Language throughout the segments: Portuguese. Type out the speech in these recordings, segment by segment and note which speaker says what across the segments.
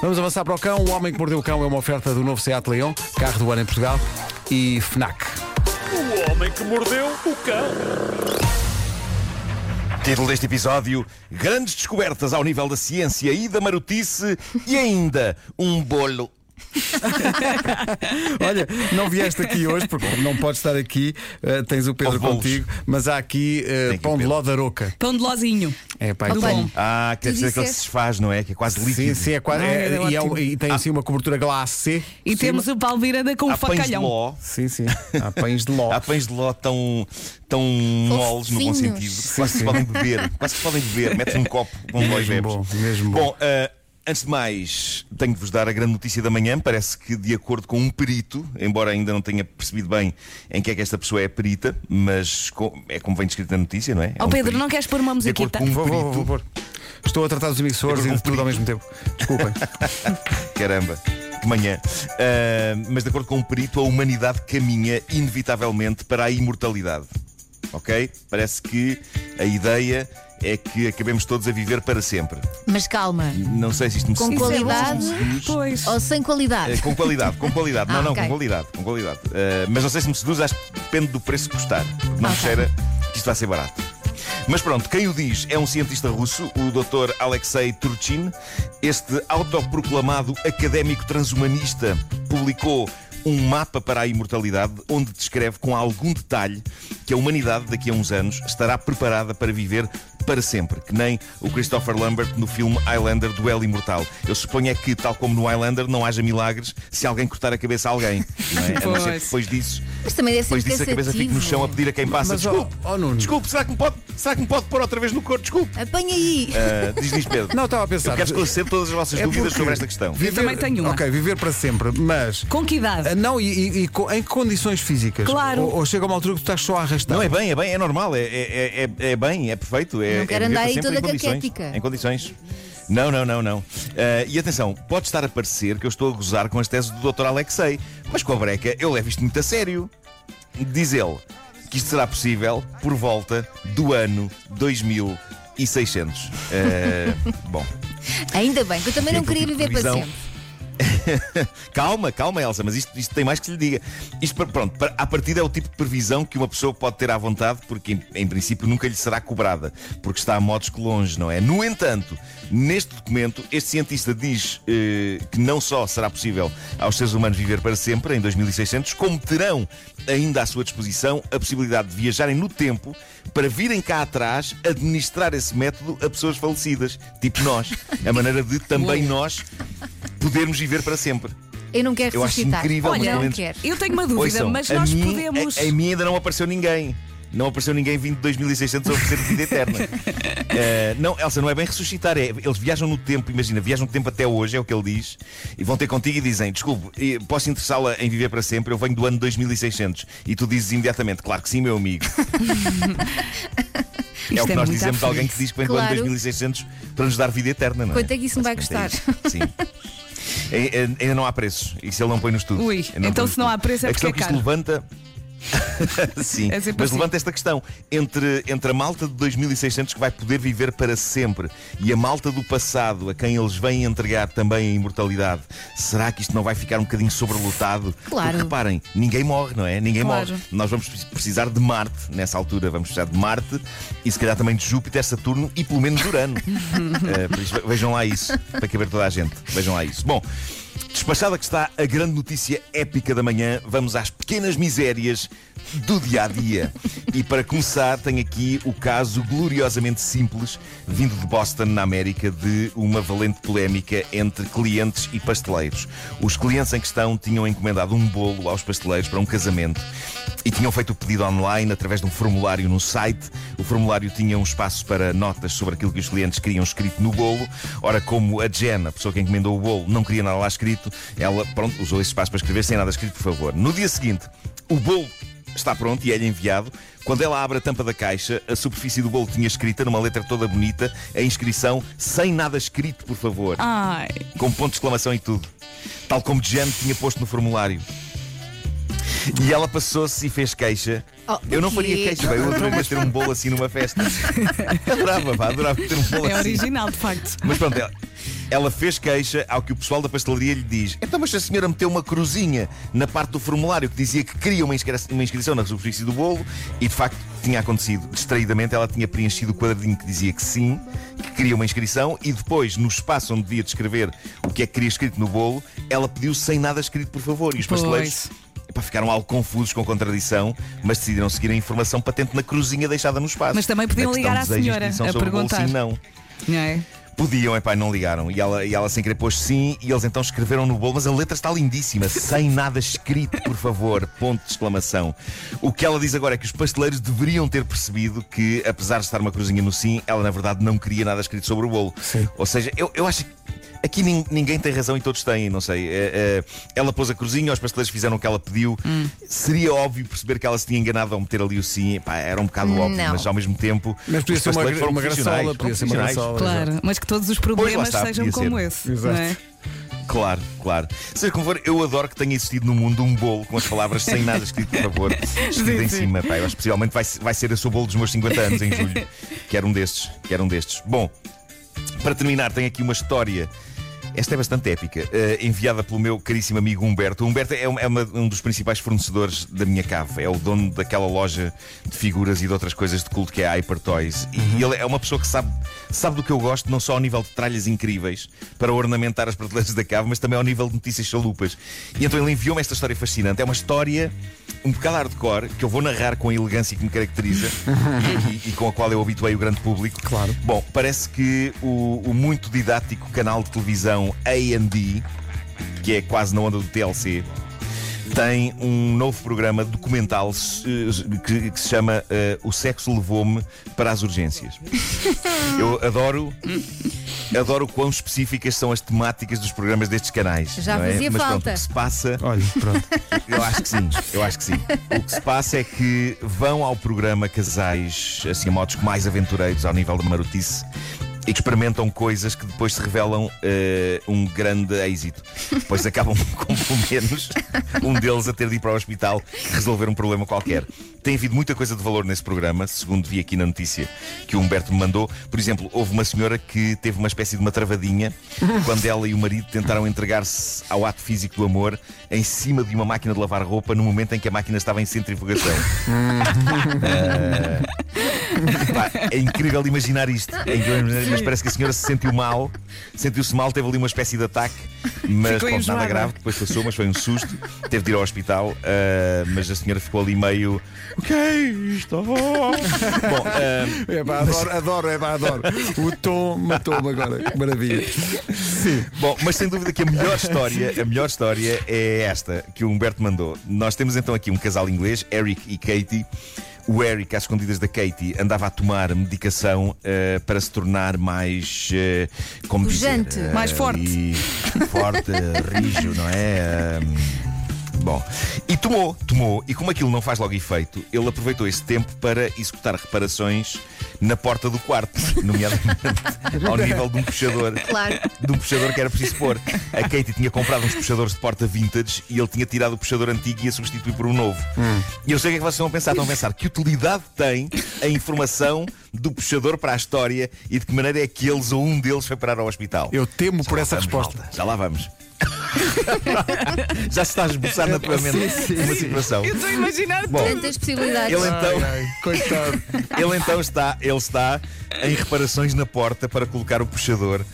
Speaker 1: Vamos avançar para o cão. O Homem que Mordeu o Cão é uma oferta do novo Seat Leon, carro do ano em Portugal, e FNAC.
Speaker 2: O homem que mordeu o cão.
Speaker 3: Título deste episódio: Grandes descobertas ao nível da ciência e da marotice e ainda um bolo.
Speaker 1: Olha, não vieste aqui hoje, porque não podes estar aqui, eh, tens o Pedro contigo, mas há aqui eh,
Speaker 3: o
Speaker 1: pão de ló da roca.
Speaker 4: Pão de lozinho.
Speaker 1: É, pá,
Speaker 4: Do
Speaker 1: então-
Speaker 4: bom.
Speaker 3: Ah, quer
Speaker 5: Tu
Speaker 3: dizer que ele se
Speaker 5: disseste-
Speaker 3: desfaz, não é? Que é quase líquido.
Speaker 1: Sim, sim, é quase.
Speaker 4: Ah,
Speaker 1: é-
Speaker 4: era
Speaker 1: e, é um-
Speaker 4: ótimo.
Speaker 1: e tem assim uma cobertura glacê.
Speaker 4: E temos o Paulo Miranda com um
Speaker 3: Há pães de
Speaker 4: facalhão.
Speaker 3: ló.
Speaker 1: Sim, sim. Há pães de ló.
Speaker 3: Há pães de ló tão, tão moles no bom
Speaker 5: Fofinhos.
Speaker 3: sentido. Quase que se podem beber. Quase que se podem beber. Metes um copo com ló e
Speaker 1: Mesmo
Speaker 3: bebes.
Speaker 1: bom, mesmo bom.
Speaker 3: Bom, ah, antes de mais, tenho de vos dar a grande notícia da manhã. Parece que, de acordo com um perito, embora ainda não tenha percebido bem em que é que esta pessoa é perita, mas é como vem descrito na notícia, não é? É
Speaker 4: Ó
Speaker 3: um
Speaker 4: Pedro,
Speaker 3: perito.
Speaker 4: não queres pôr uma
Speaker 3: De acordo
Speaker 4: musiquita?
Speaker 3: com um
Speaker 1: Vou, vou,
Speaker 3: perito.
Speaker 1: vou pôr. Estou a tratar dos emissores
Speaker 3: De
Speaker 1: e de
Speaker 3: com
Speaker 1: tudo
Speaker 3: um
Speaker 1: ao mesmo tempo. Desculpem.
Speaker 3: Caramba, que manhã. Ah, mas de acordo com um perito, a humanidade caminha inevitavelmente para a imortalidade. Ok? Parece que a ideia é que acabemos todos a viver para sempre.
Speaker 5: Mas calma,
Speaker 3: Não sei se isto me
Speaker 5: com qualidade
Speaker 4: Pois.
Speaker 5: ou sem qualidade?
Speaker 3: Eh, com qualidade, com qualidade. não,
Speaker 5: Ah,
Speaker 3: não,
Speaker 5: ok.
Speaker 3: com qualidade, com qualidade. Eh, mas não sei se me seduz, acho que depende do preço que custar. Não me
Speaker 5: Ok.
Speaker 3: cheira que isto vai ser barato. Mas pronto, quem o diz é um cientista russo, o Dr. Alexei Turchin. Este autoproclamado académico transhumanista publicou um mapa para a imortalidade onde descreve com algum detalhe que a humanidade daqui a uns anos estará preparada para viver para sempre, que nem o Christopher Lambert no filme Highlander Duelo Imortal. Eu suponho é que, tal como no Highlander, não haja milagres se alguém cortar a cabeça a alguém. Não é? A não ser que
Speaker 4: Pois.
Speaker 3: depois disso,
Speaker 5: Mas também deve ser
Speaker 3: depois disso a cabeça fique no chão a pedir a quem passa.
Speaker 1: Mas,
Speaker 3: desculpe,
Speaker 1: ó, Nuno.
Speaker 3: desculpe, será que, me pode, será que me pode pôr outra vez no corpo? Desculpe.
Speaker 5: Apanha aí!
Speaker 3: Ah, diz, diz Pedro.
Speaker 1: Não, estava a pensar.
Speaker 3: Eu quero esclarecer todas as vossas
Speaker 1: É
Speaker 3: dúvidas
Speaker 1: porque
Speaker 3: sobre esta questão.
Speaker 1: Viver,
Speaker 4: também tenho uma.
Speaker 1: Ok, viver para sempre, mas.
Speaker 4: Com que idade?
Speaker 1: Ah, Não, e, e- e co- em que condições físicas?
Speaker 4: Claro.
Speaker 1: Ou, ou chega uma altura que tu estás só a arrastar?
Speaker 3: Não, é bem, é bem, é normal, é, é, é, é bem, é perfeito. É,
Speaker 5: Não
Speaker 3: é
Speaker 5: quero
Speaker 3: viver
Speaker 5: andar aí toda
Speaker 3: em condições.
Speaker 5: caquética.
Speaker 3: Em condições. Não, não, não, não. Ah, e atenção, pode estar a parecer que eu estou a gozar com as teses do Dr. Alexei, mas com a breca eu levo isto muito a sério. Diz ele que isto será possível por volta do ano 2600. Ah, bom.
Speaker 5: Ainda bem, que eu também não queria viver para sempre.
Speaker 3: calma, calma, Elsa, mas isto, isto tem mais que lhe diga. Isto, pronto, à partida é o tipo de previsão que uma pessoa pode ter à vontade, porque em, em princípio nunca lhe será cobrada, porque está a modos que longe, não é? No entanto, neste documento, este cientista diz eh, que não só será possível aos seres humanos viver para sempre, em 2600, como terão ainda à sua disposição a possibilidade de viajarem no tempo para virem cá atrás administrar esse método a pessoas falecidas, tipo nós, a maneira de também nós podermos viver para sempre.
Speaker 5: Eu não quero
Speaker 3: Eu acho
Speaker 5: ressuscitar.
Speaker 3: incrível,
Speaker 5: Olha,
Speaker 3: mas
Speaker 5: não
Speaker 3: menos-
Speaker 5: quero.
Speaker 4: Eu tenho uma dúvida,
Speaker 3: Ouçam,
Speaker 4: mas
Speaker 3: a
Speaker 4: nós
Speaker 3: mim,
Speaker 4: podemos.
Speaker 3: A, a mim ainda não apareceu ninguém. Não apareceu ninguém vindo de 2600 a oferecer vida eterna. Eh, não, Elsa, não é bem ressuscitar. É, eles viajam no tempo, imagina, viajam no tempo até hoje, é o que ele diz, e vão ter contigo e dizem: Desculpe, eh, posso interessá-la em viver para sempre? Eu venho do ano 2600. E tu dizes imediatamente: Claro que sim, meu amigo. é o que
Speaker 4: é
Speaker 3: nós
Speaker 4: muito
Speaker 3: dizemos de
Speaker 4: à
Speaker 3: alguém que
Speaker 4: frente.
Speaker 3: diz que vem do ano
Speaker 5: Claro.
Speaker 3: 2600 para nos dar vida eterna, não é?
Speaker 5: Quanto é que isso me vai
Speaker 3: Basicamente é. Sim. É- é- Ainda não há preços. Isso ele não põe no estudo.
Speaker 4: Ui, então se não há preço é
Speaker 3: A questão
Speaker 4: porque é
Speaker 3: que isto
Speaker 4: caro.
Speaker 3: levanta. Sim,
Speaker 4: É
Speaker 3: mas
Speaker 4: assim.
Speaker 3: levanta esta questão entre, entre a malta de 2600 que vai poder viver para sempre e a malta do passado a quem eles vêm entregar também a imortalidade. Será que isto não vai ficar um bocadinho sobrelotado?
Speaker 5: Claro.
Speaker 3: Porque reparem, ninguém morre, não é? Ninguém
Speaker 4: Claro.
Speaker 3: morre. Nós vamos precisar de Marte nessa altura. Vamos precisar de Marte e se calhar também de Júpiter, Saturno e pelo menos Urano. Isso, vejam lá isso, para caber toda a gente. Vejam lá isso. Bom, despachada que está a grande notícia épica da manhã, vamos às pequenas misérias do dia a dia. E para começar, tenho aqui o caso gloriosamente simples, vindo de Boston, na América, de uma valente polémica entre clientes e pasteleiros. Os clientes em questão tinham encomendado um bolo aos pasteleiros para um casamento e tinham feito o pedido online através de um formulário no site. O formulário tinha um espaço para notas sobre aquilo que os clientes queriam escrito no bolo. Ora, como a Jen, a pessoa que encomendou o bolo, não queria nada lá escrito, ela, pronto, usou esse espaço para escrever sem nada escrito, por favor. No dia seguinte, o bolo está pronto e é-lhe enviado. Quando ela abre a tampa da caixa, a superfície do bolo tinha escrita, numa letra toda bonita, a inscrição sem nada escrito, por favor.
Speaker 4: Ai,
Speaker 3: Com ponto de exclamação e tudo. Tal como Jen tinha posto no formulário. E ela passou-se e fez queixa.
Speaker 5: Oh,
Speaker 3: eu não faria queixa, bem, eu adoraria ter um bolo assim numa festa. adorava, pá, adorava ter um bolo
Speaker 4: é
Speaker 3: assim.
Speaker 4: original, de facto.
Speaker 3: Mas pronto, ela, Ela fez queixa ao que o pessoal da pastelaria lhe diz: Então, mas a senhora meteu uma cruzinha na parte do formulário que dizia que queria uma, inscri- uma inscrição na superfície do bolo e de facto tinha acontecido. Distraidamente, ela tinha preenchido o quadradinho que dizia que sim, que queria uma inscrição e depois, no espaço onde devia descrever o que é que queria escrito no bolo, ela pediu sem nada escrito, por favor. E os
Speaker 4: Pois.
Speaker 3: pasteleiros. Epá, ficaram algo confusos com a contradição, mas decidiram seguir a informação patente na cruzinha deixada no espaço.
Speaker 4: Mas também podiam
Speaker 3: Na questão
Speaker 4: ligar à senhora a perguntar.
Speaker 3: sim, não.
Speaker 4: Não é?
Speaker 3: Podiam, epá, não ligaram. E ela, e ela sem querer pôs sim, e eles então escreveram no bolo, mas a letra está lindíssima, sem nada escrito, por favor. Ponto de exclamação. O que ela diz agora é que os pasteleiros deveriam ter percebido que, apesar de estar uma cruzinha no sim, ela na verdade não queria nada escrito sobre o bolo.
Speaker 1: Sim.
Speaker 3: Ou seja, eu, eu acho que. Aqui nin- ninguém tem razão e todos têm, não sei. É, é, ela pôs a cruzinha, os pasteleiros fizeram o que ela pediu. Seria óbvio perceber que ela se tinha enganado ao meter ali o sim. Epá, era um bocado óbvio,
Speaker 5: Não.
Speaker 3: mas ao mesmo tempo.
Speaker 1: Mas podia
Speaker 3: os
Speaker 1: ser uma,
Speaker 3: foram
Speaker 1: uma graçola, podia ser uma graçola.
Speaker 4: Claro, mas que todos os problemas
Speaker 3: está,
Speaker 4: sejam como
Speaker 3: ser.
Speaker 4: esse.
Speaker 1: Exato.
Speaker 4: Não é?
Speaker 3: Claro, claro. Seja como for, eu adoro que tenha existido no mundo um bolo com as palavras sem nada escrito, por favor, escrito em
Speaker 4: sim.
Speaker 3: cima. Pá, eu acho que possivelmente vai, vai ser esse o bolo dos meus 50 anos em julho. Que era um destes. Que era um destes. Bom, para terminar, tenho aqui uma história. Esta é bastante épica, eh, enviada pelo meu caríssimo amigo Humberto. O Humberto é, um- é uma- um dos principais fornecedores da minha cave. É o dono daquela loja de figuras e de outras coisas de culto que é a Hyper Toys. E ele é uma pessoa que sabe, sabe do que eu gosto, não só ao nível de tralhas incríveis para ornamentar as prateleiras da cave, mas também ao nível de notícias chalupas. E então ele enviou-me esta história fascinante. É uma história um bocado hardcore que eu vou narrar com a elegância que me caracteriza e, e com a qual eu habituei o grande público.
Speaker 1: Claro.
Speaker 3: Bom, parece que o, o muito didático canal de televisão AD, que é quase na onda do TLC, tem um novo programa documental eh, que, que se chama eh, O Sexo Levou-me para as Urgências. Eu adoro. Adoro quão específicas são as temáticas dos programas destes canais.
Speaker 5: Já
Speaker 3: não é?
Speaker 5: fazia
Speaker 3: Mas pronto,
Speaker 5: falta.
Speaker 3: o que se passa.
Speaker 1: Olha, pronto.
Speaker 3: Eu acho que sim, eu acho que sim. O que se passa é que vão ao programa casais, assim, a modos mais aventureiros ao nível da marotice. Experimentam coisas que depois se revelam eh, um grande êxito. Depois acabam com pelo menos um deles a ter de ir para o hospital resolver um problema qualquer. Tem havido muita coisa de valor nesse programa, segundo vi aqui na notícia que o Humberto me mandou. Por exemplo, houve uma senhora que teve uma espécie de uma travadinha quando ela e o marido tentaram entregar-se ao ato físico do amor em cima de uma máquina de lavar roupa no momento em que a máquina estava em centrifugação. Ah, pá, é incrível imaginar isto. É incrível imaginar, mas parece que a senhora se sentiu mal, sentiu-se mal, teve ali uma espécie de ataque, mas pronto, nada grave, depois passou, mas foi um susto. Teve de ir ao hospital, ah, mas a senhora ficou ali meio. O que é isto? Bom, ah,
Speaker 1: É pá, adoro, adoro, é pá, adoro. O tom matou-me agora. Que maravilha. Sim.
Speaker 3: Bom, mas sem dúvida que a melhor história, a melhor história é esta que o Humberto mandou. Nós temos então aqui um casal inglês, Eric e Katie. O Eric, às escondidas da Katie, andava a tomar medicação eh, para se tornar mais. eh, como
Speaker 5: Pujante.
Speaker 3: dizer, eh,
Speaker 4: Mais forte.
Speaker 3: forte, rijo, não é? Bom, tomou, tomou, e como aquilo não faz logo efeito, ele aproveitou esse tempo para executar reparações na porta do quarto, nomeadamente ao nível de um puxador
Speaker 5: Claro.
Speaker 3: de um puxador que era preciso pôr. A Katie tinha comprado uns puxadores de porta vintage e ele tinha tirado o puxador antigo e ia substituir por um novo. E eu sei o que é que vocês estão a pensar. Estão a pensar que utilidade tem a informação do puxador para a história e de que maneira é que eles ou um deles foi parar ao hospital.
Speaker 1: Eu temo por
Speaker 3: Já lá
Speaker 1: essa
Speaker 3: vamos,
Speaker 1: resposta.
Speaker 3: malta. Já lá vamos. Já se está a esboçar na tua mente uma
Speaker 1: sim.
Speaker 3: situação.
Speaker 4: Eu estou a imaginar
Speaker 3: Bom,
Speaker 5: Tantas possibilidades.
Speaker 3: ele então.
Speaker 1: Ai, ai, coitado.
Speaker 3: Ele então está, ele está em reparações na porta para colocar o puxador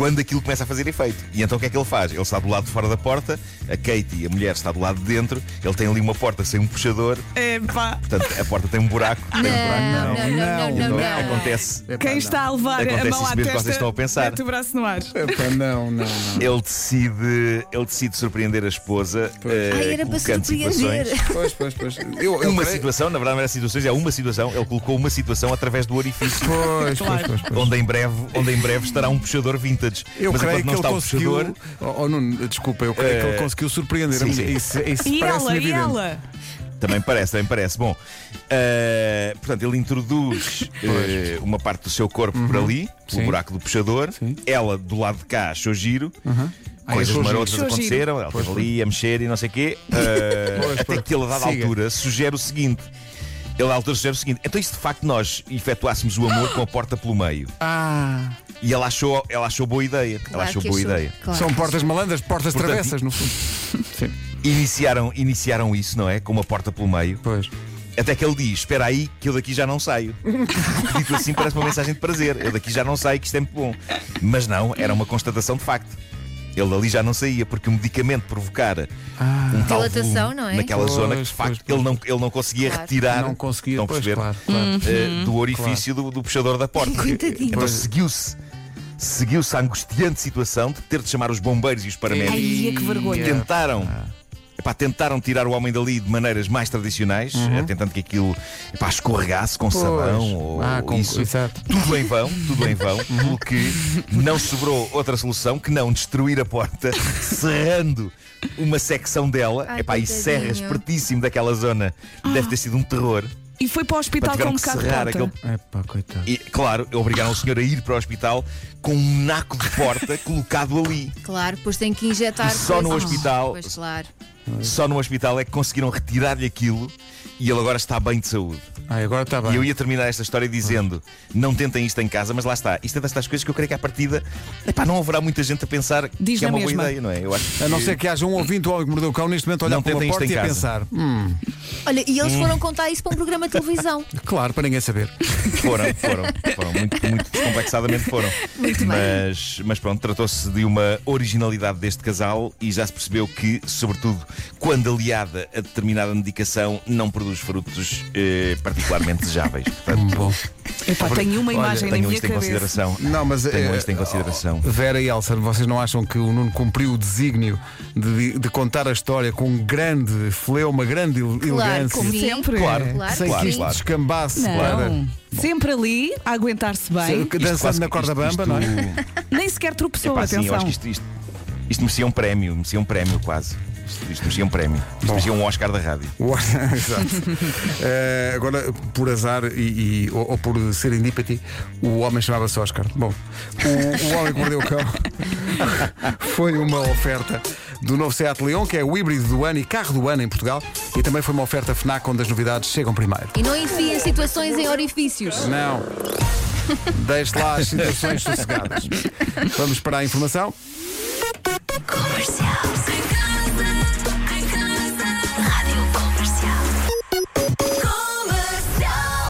Speaker 3: quando aquilo começa a fazer efeito. E então o que é que ele faz? Ele está do lado de fora da porta, a Katie, a mulher, está do lado de dentro, ele tem ali uma porta sem um puxador,
Speaker 4: É pá.
Speaker 3: portanto a porta tem um buraco.
Speaker 5: Não,
Speaker 3: tem um buraco.
Speaker 5: não, não, não, não,
Speaker 3: Então
Speaker 5: não.
Speaker 3: acontece.
Speaker 1: Epá,
Speaker 4: Quem
Speaker 1: não.
Speaker 4: está a levar a
Speaker 3: Acontece
Speaker 4: mão
Speaker 3: isso
Speaker 4: à
Speaker 3: mesmo que
Speaker 4: testa
Speaker 3: vocês estão a pensar.
Speaker 4: mete o braço no ar.
Speaker 1: Epá, não, não, não.
Speaker 3: Ele decide, ele decide surpreender a esposa, eh,
Speaker 5: Ai, era para surpreender.
Speaker 3: situações.
Speaker 1: Pois, pois, pois. Eu, eu
Speaker 3: Uma
Speaker 1: creio-
Speaker 3: situação, na verdade não era situações, é uma situação. Ele colocou uma situação através do orifício.
Speaker 1: Pois, pois, pois, pois.
Speaker 3: Onde em, breve, onde em breve estará um puxador vintage.
Speaker 1: Eu
Speaker 3: Mas
Speaker 1: creio que
Speaker 3: não
Speaker 1: ele
Speaker 3: está o
Speaker 1: conseguiu.
Speaker 3: puxador,
Speaker 1: Oh, oh, Nuno, desculpa, eu creio que
Speaker 3: Eh,
Speaker 1: ele conseguiu surpreender
Speaker 3: sim, sim.
Speaker 1: Isso, isso
Speaker 4: E
Speaker 1: parece
Speaker 4: ela, e
Speaker 1: evidente.
Speaker 4: ela?
Speaker 3: Também parece, também parece. Bom, eh, portanto, ele introduz eh, uma parte do seu corpo por ali, pelo
Speaker 1: Sim.
Speaker 3: buraco do puxador.
Speaker 1: Sim.
Speaker 3: Ela do lado de cá achou giro.
Speaker 1: Ah,
Speaker 3: Coisas
Speaker 1: giro.
Speaker 3: marotas
Speaker 4: Achou
Speaker 3: aconteceram, ela esteve ali a mexer e não sei o quê. Eh,
Speaker 1: Pois,
Speaker 3: até
Speaker 1: pois.
Speaker 3: que ele, a dada
Speaker 1: Siga.
Speaker 3: altura, sugere o seguinte: Ele à altura sugere o seguinte: então, e se de facto nós efetuássemos o amor com a porta pelo meio?
Speaker 1: Ah,
Speaker 3: E ela achou, ela achou boa ideia. ela
Speaker 5: Claro
Speaker 3: achou
Speaker 5: que
Speaker 3: boa
Speaker 5: achou.
Speaker 3: ideia.
Speaker 5: Claro
Speaker 1: são portas malandras, portas
Speaker 3: Portanto,
Speaker 1: travessas, no fundo. Sim,
Speaker 3: Iniciaram, iniciaram isso, não é? Com uma porta pelo meio.
Speaker 1: pois.
Speaker 3: Até que ele diz: Espera aí, que eu daqui já não saio. Dito assim, parece uma mensagem de prazer. Eu daqui já não saio, que isto é muito bom. Mas não, era uma constatação de facto. Ele dali já não saía, porque o medicamento provocara um tal
Speaker 5: Dilatação, não é?
Speaker 3: naquela
Speaker 1: Pois,
Speaker 3: zona que de
Speaker 1: pois,
Speaker 3: facto
Speaker 1: pois.
Speaker 3: Ele, não, ele não conseguia
Speaker 5: Claro.
Speaker 3: retirar
Speaker 1: Não conseguia,
Speaker 3: estão
Speaker 1: pois,
Speaker 3: perceber?
Speaker 1: claro, claro.
Speaker 3: Eh, do orifício do, do puxador da porta.
Speaker 5: Coitadinho.
Speaker 3: Então seguiu-se. Seguiu-se a angustiante situação de ter de chamar os bombeiros e os paramédicos.
Speaker 4: Ai, que vergonha.
Speaker 3: Tentaram. Epá, tentaram tirar o homem dali de maneiras mais tradicionais, eh, tentando que aquilo epá, escorregasse com sabão ou
Speaker 1: ah, com,
Speaker 3: isso.
Speaker 1: Exato.
Speaker 3: Tudo em vão, tudo em vão, pelo que não sobrou outra solução que não destruir a porta, serrando uma secção dela.
Speaker 5: Ai,
Speaker 3: Epá, e
Speaker 5: coitadinho.
Speaker 3: serra espertíssimo daquela zona. Deve ter sido um terror.
Speaker 4: E foi para o hospital com um bocado de
Speaker 3: aquele
Speaker 1: Epá, coitado.
Speaker 3: e, claro, obrigaram o senhor a ir para o hospital com um naco de porta colocado ali.
Speaker 5: Claro, depois tem que injetar.
Speaker 3: E só no hospital-
Speaker 5: Pois claro.
Speaker 3: Só no hospital é que conseguiram retirar-lhe aquilo e ele agora está bem de saúde.
Speaker 1: Ah, agora está
Speaker 3: E
Speaker 1: bem.
Speaker 3: eu ia terminar esta história dizendo: não tentem isto em casa, mas lá está. Isto é destas coisas que eu creio que à partida epá, não haverá muita gente a pensar
Speaker 4: Diz
Speaker 3: que é uma boa
Speaker 4: mesma.
Speaker 3: ideia, não é? Eu acho
Speaker 1: A não ser que haja um ouvinte do Homem que Mordeu o Cão neste momento a olhar
Speaker 3: Não
Speaker 1: para uma porta
Speaker 3: em
Speaker 1: e a pensar hum,
Speaker 5: Olha, e
Speaker 3: Hum.
Speaker 5: eles foram contar isso para um programa de televisão.
Speaker 1: claro, para ninguém saber.
Speaker 3: foram, foram, foram, muito, muito descomplexadamente foram.
Speaker 5: Muito bem.
Speaker 3: mas, mas pronto, tratou-se de uma originalidade deste casal e já se percebeu que, sobretudo quando aliada a determinada medicação, não produz frutos eh, particularmente desejáveis. Portanto,
Speaker 1: Bom.
Speaker 4: Epá, tenho uma
Speaker 1: Olha,
Speaker 4: imagem na
Speaker 3: tenham
Speaker 4: minha
Speaker 3: isto em
Speaker 4: cabeça.
Speaker 3: consideração.
Speaker 1: Não, mas
Speaker 3: Tenham
Speaker 1: eh,
Speaker 3: isto em consideração.
Speaker 1: Vera e Elsa, vocês não acham que o Nuno cumpriu o desígnio de, de contar a história com um grande fleuma, grande ele- elegância?
Speaker 4: como
Speaker 5: sim.
Speaker 4: sempre.
Speaker 3: Claro,
Speaker 5: Claro
Speaker 1: sem
Speaker 3: claro,
Speaker 1: que isto
Speaker 3: claro.
Speaker 1: descambasse
Speaker 4: Não.
Speaker 1: para.
Speaker 4: Sempre ali, a aguentar-se bem.
Speaker 3: Isto
Speaker 1: Dançando
Speaker 3: quase
Speaker 1: na
Speaker 3: que-
Speaker 1: corda
Speaker 3: isto-
Speaker 1: bamba, não é?
Speaker 3: isto-
Speaker 4: Nem sequer tropeçou,
Speaker 3: Epá, sim, eu
Speaker 4: atenção.
Speaker 3: acho que isto, isto, isto merecia um prémio, merecia um prémio quase. Isto, isto merecia um prémio. Isto merecia um Oscar da rádio.
Speaker 1: O- Exato. Eh, agora, por azar e, e- ou, ou por ser indípati, o homem chamava-se Oscar. Bom, o, o homem que mordeu o cão foi uma oferta do novo Seat Leon, que é o híbrido do ano e carro do ano em Portugal, e também foi uma oferta FNAC onde as novidades chegam primeiro.
Speaker 5: E não enfiem situações em orifícios.
Speaker 1: Não. Deixe lá as situações sossegadas. Vamos para a informação.
Speaker 5: Comercial.